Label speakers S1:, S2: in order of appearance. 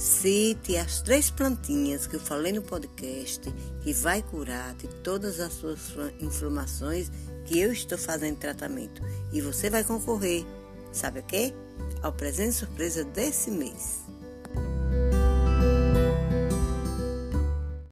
S1: Cite as três plantinhas que eu falei no podcast que vai curar de todas as suas inflamações que eu estou fazendo tratamento. E você vai concorrer, sabe o quê? Ao presente surpresa desse mês.